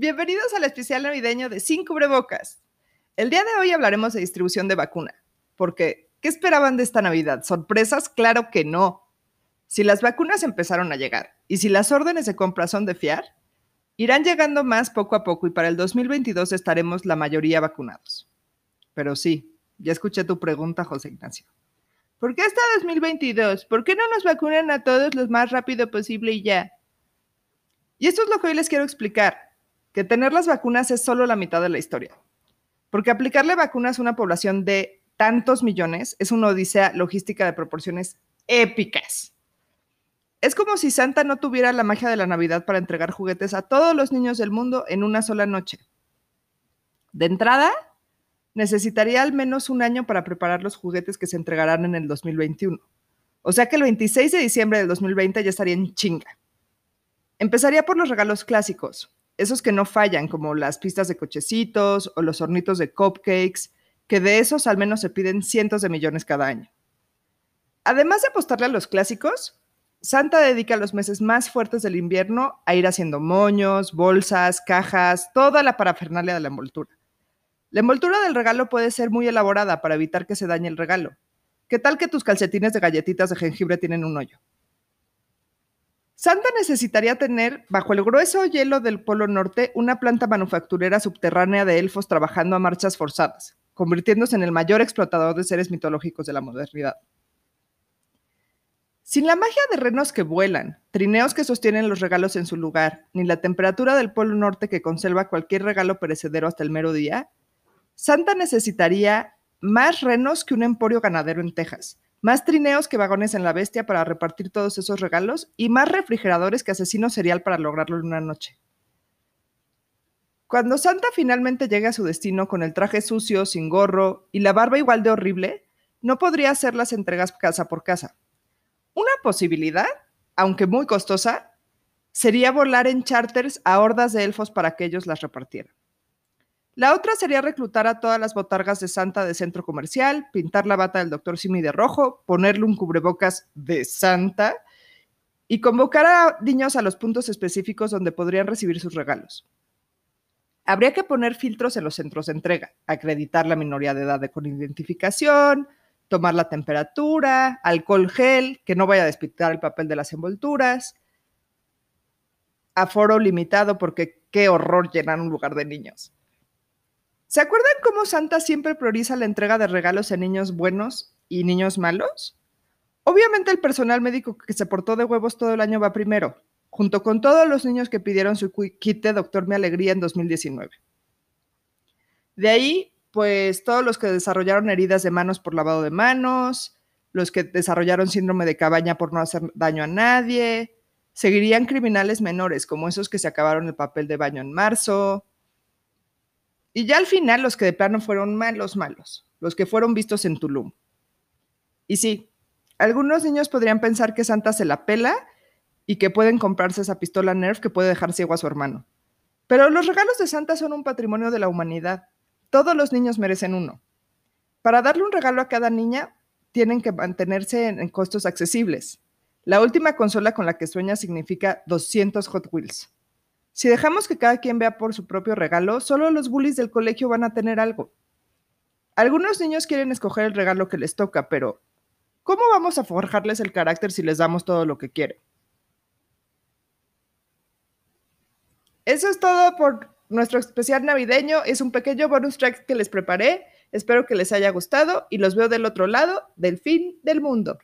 Bienvenidos al especial navideño de Sin Cubrebocas. El día de hoy hablaremos de distribución de vacuna, porque ¿qué esperaban de esta Navidad? ¿Sorpresas? Claro que no. Si las vacunas empezaron a llegar y si las órdenes de compra son de fiar, irán llegando más poco a poco y para el 2022 estaremos la mayoría vacunados. Pero sí, ya escuché tu pregunta, José Ignacio. ¿Por qué hasta 2022? ¿Por qué no nos vacunan a todos lo más rápido posible y ya? Y esto es lo que hoy les quiero explicar que tener las vacunas es solo la mitad de la historia. Porque aplicarle vacunas a una población de tantos millones es una odisea logística de proporciones épicas. Es como si Santa no tuviera la magia de la Navidad para entregar juguetes a todos los niños del mundo en una sola noche. De entrada, necesitaría al menos un año para preparar los juguetes que se entregarán en el 2021. O sea que el 26 de diciembre del 2020 ya estaría en chinga. Empezaría por los regalos clásicos, esos que no fallan, como las pistas de cochecitos o los hornitos de cupcakes, que de esos al menos se piden cientos de millones cada año. Además de apostarle a los clásicos, Santa dedica los meses más fuertes del invierno a ir haciendo moños, bolsas, cajas, toda la parafernalia de la envoltura. La envoltura del regalo puede ser muy elaborada para evitar que se dañe el regalo. ¿Qué tal que tus calcetines de galletitas de jengibre tienen un hoyo? Santa necesitaría tener, bajo el grueso hielo del Polo Norte, una planta manufacturera subterránea de elfos trabajando a marchas forzadas, convirtiéndose en el mayor explotador de seres mitológicos de la modernidad. Sin la magia de renos que vuelan, trineos que sostienen los regalos en su lugar, ni la temperatura del Polo Norte que conserva cualquier regalo perecedero hasta el mero día, Santa necesitaría más renos que un emporio ganadero en Texas, más trineos que vagones en la bestia para repartir todos esos regalos y más refrigeradores que asesino serial para lograrlo en una noche. Cuando Santa finalmente llegue a su destino con el traje sucio, sin gorro y la barba igual de horrible, no podría hacer las entregas casa por casa. Una posibilidad, aunque muy costosa, sería volar en charters a hordas de elfos para que ellos las repartieran. La otra sería reclutar a todas las botargas de Santa de centro comercial, pintar la bata del doctor Simi de rojo, ponerle un cubrebocas de Santa y convocar a niños a los puntos específicos donde podrían recibir sus regalos. Habría que poner filtros en los centros de entrega, acreditar la minoría de edad con identificación, tomar la temperatura, alcohol gel, que no vaya a despitar el papel de las envolturas, aforo limitado porque qué horror llenar un lugar de niños. ¿Se acuerdan cómo Santa siempre prioriza la entrega de regalos a niños buenos y niños malos? Obviamente el personal médico que se portó de huevos todo el año va primero, junto con todos los niños que pidieron su kit de Doctor Mi Alegría en 2019. De ahí, pues todos los que desarrollaron heridas de manos por lavado de manos, los que desarrollaron síndrome de cabaña por no hacer daño a nadie, seguirían criminales menores como esos que se acabaron el papel de baño en marzo, y ya al final los que de plano fueron malos, malos, los que fueron vistos en Tulum. Y sí, algunos niños podrían pensar que Santa se la pela y que pueden comprarse esa pistola Nerf que puede dejar ciego a su hermano. Pero los regalos de Santa son un patrimonio de la humanidad. Todos los niños merecen uno. Para darle un regalo a cada niña, tienen que mantenerse en costos accesibles. La última consola con la que sueña significa 200 Hot Wheels. Si dejamos que cada quien vea por su propio regalo, solo los bullies del colegio van a tener algo. Algunos niños quieren escoger el regalo que les toca, pero ¿cómo vamos a forjarles el carácter si les damos todo lo que quieren? Eso es todo por nuestro especial navideño. Es un pequeño bonus track que les preparé. Espero que les haya gustado y los veo del otro lado del fin del mundo.